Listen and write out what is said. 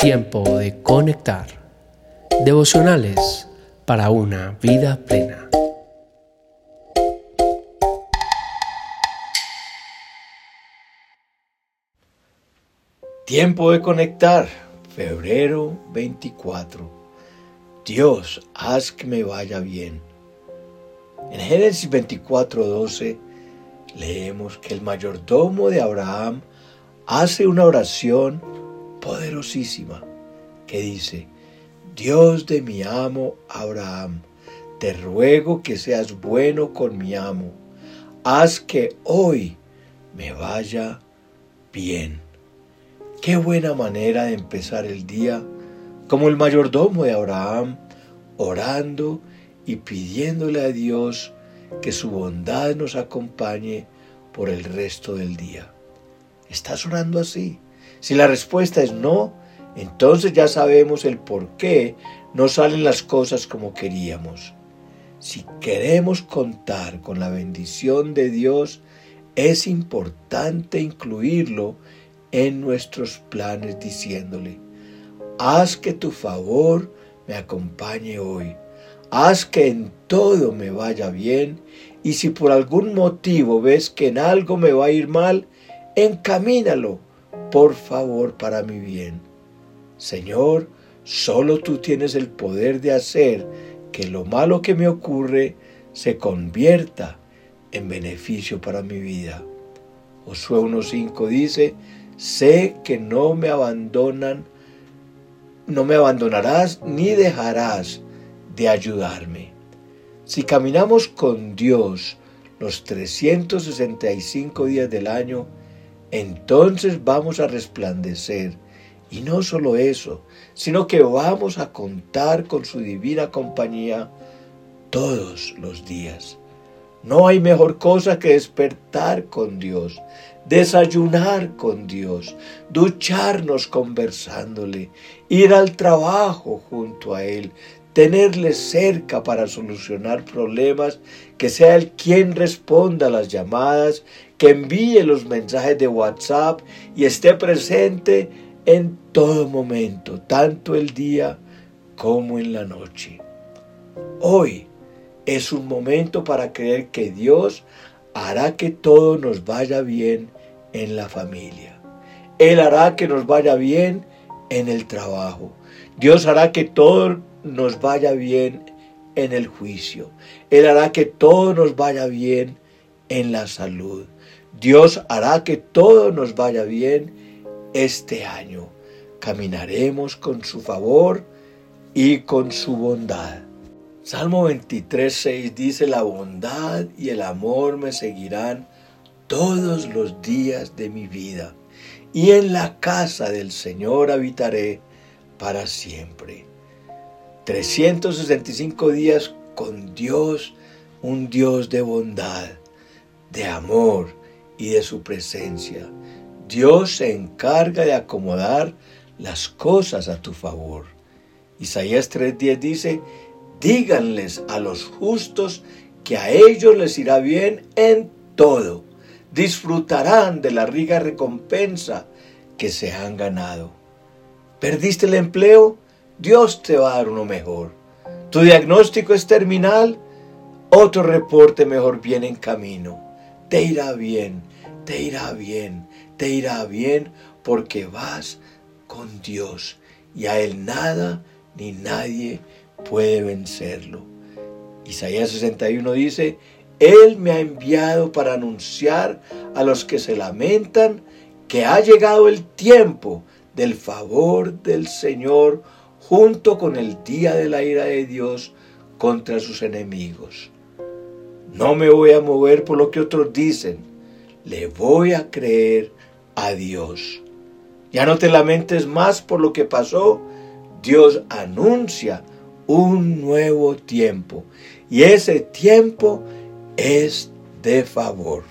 Tiempo de conectar. Devocionales para una vida plena. Tiempo de conectar. Febrero 24. Dios, haz que me vaya bien. En Génesis 24:12 leemos que el mayordomo de Abraham hace una oración poderosísima que dice, Dios de mi amo Abraham, te ruego que seas bueno con mi amo, haz que hoy me vaya bien. Qué buena manera de empezar el día, como el mayordomo de Abraham, orando y pidiéndole a Dios que su bondad nos acompañe por el resto del día. ¿Estás orando así? Si la respuesta es no, entonces ya sabemos el por qué no salen las cosas como queríamos. Si queremos contar con la bendición de Dios, es importante incluirlo en nuestros planes diciéndole, haz que tu favor me acompañe hoy, haz que en todo me vaya bien y si por algún motivo ves que en algo me va a ir mal, encamínalo por favor, para mi bien. Señor, solo tú tienes el poder de hacer que lo malo que me ocurre se convierta en beneficio para mi vida. Josué 1.5 dice, sé que no me abandonan, no me abandonarás ni dejarás de ayudarme. Si caminamos con Dios los 365 días del año, entonces vamos a resplandecer. Y no solo eso, sino que vamos a contar con su divina compañía todos los días. No hay mejor cosa que despertar con Dios, desayunar con Dios, ducharnos conversándole, ir al trabajo junto a Él, tenerle cerca para solucionar problemas, que sea Él quien responda a las llamadas, que envíe los mensajes de WhatsApp y esté presente en todo momento, tanto el día como en la noche. Hoy es un momento para creer que Dios hará que todo nos vaya bien en la familia. Él hará que nos vaya bien en el trabajo. Dios hará que todo nos vaya bien en el juicio. Él hará que todo nos vaya bien en la salud. Dios hará que todo nos vaya bien este año. Caminaremos con su favor y con su bondad. Salmo 23, 6 dice, la bondad y el amor me seguirán todos los días de mi vida, y en la casa del Señor habitaré para siempre. 365 días con Dios, un Dios de bondad, de amor y de su presencia. Dios se encarga de acomodar las cosas a tu favor. Isaías 3:10 dice, díganles a los justos que a ellos les irá bien en todo. Disfrutarán de la rica recompensa que se han ganado. ¿Perdiste el empleo? Dios te va a dar uno mejor. Tu diagnóstico es terminal, otro reporte mejor viene en camino. Te irá bien, te irá bien, te irá bien porque vas con Dios y a Él nada ni nadie puede vencerlo. Isaías 61 dice, Él me ha enviado para anunciar a los que se lamentan que ha llegado el tiempo del favor del Señor junto con el día de la ira de Dios contra sus enemigos. No me voy a mover por lo que otros dicen, le voy a creer a Dios. Ya no te lamentes más por lo que pasó, Dios anuncia un nuevo tiempo y ese tiempo es de favor.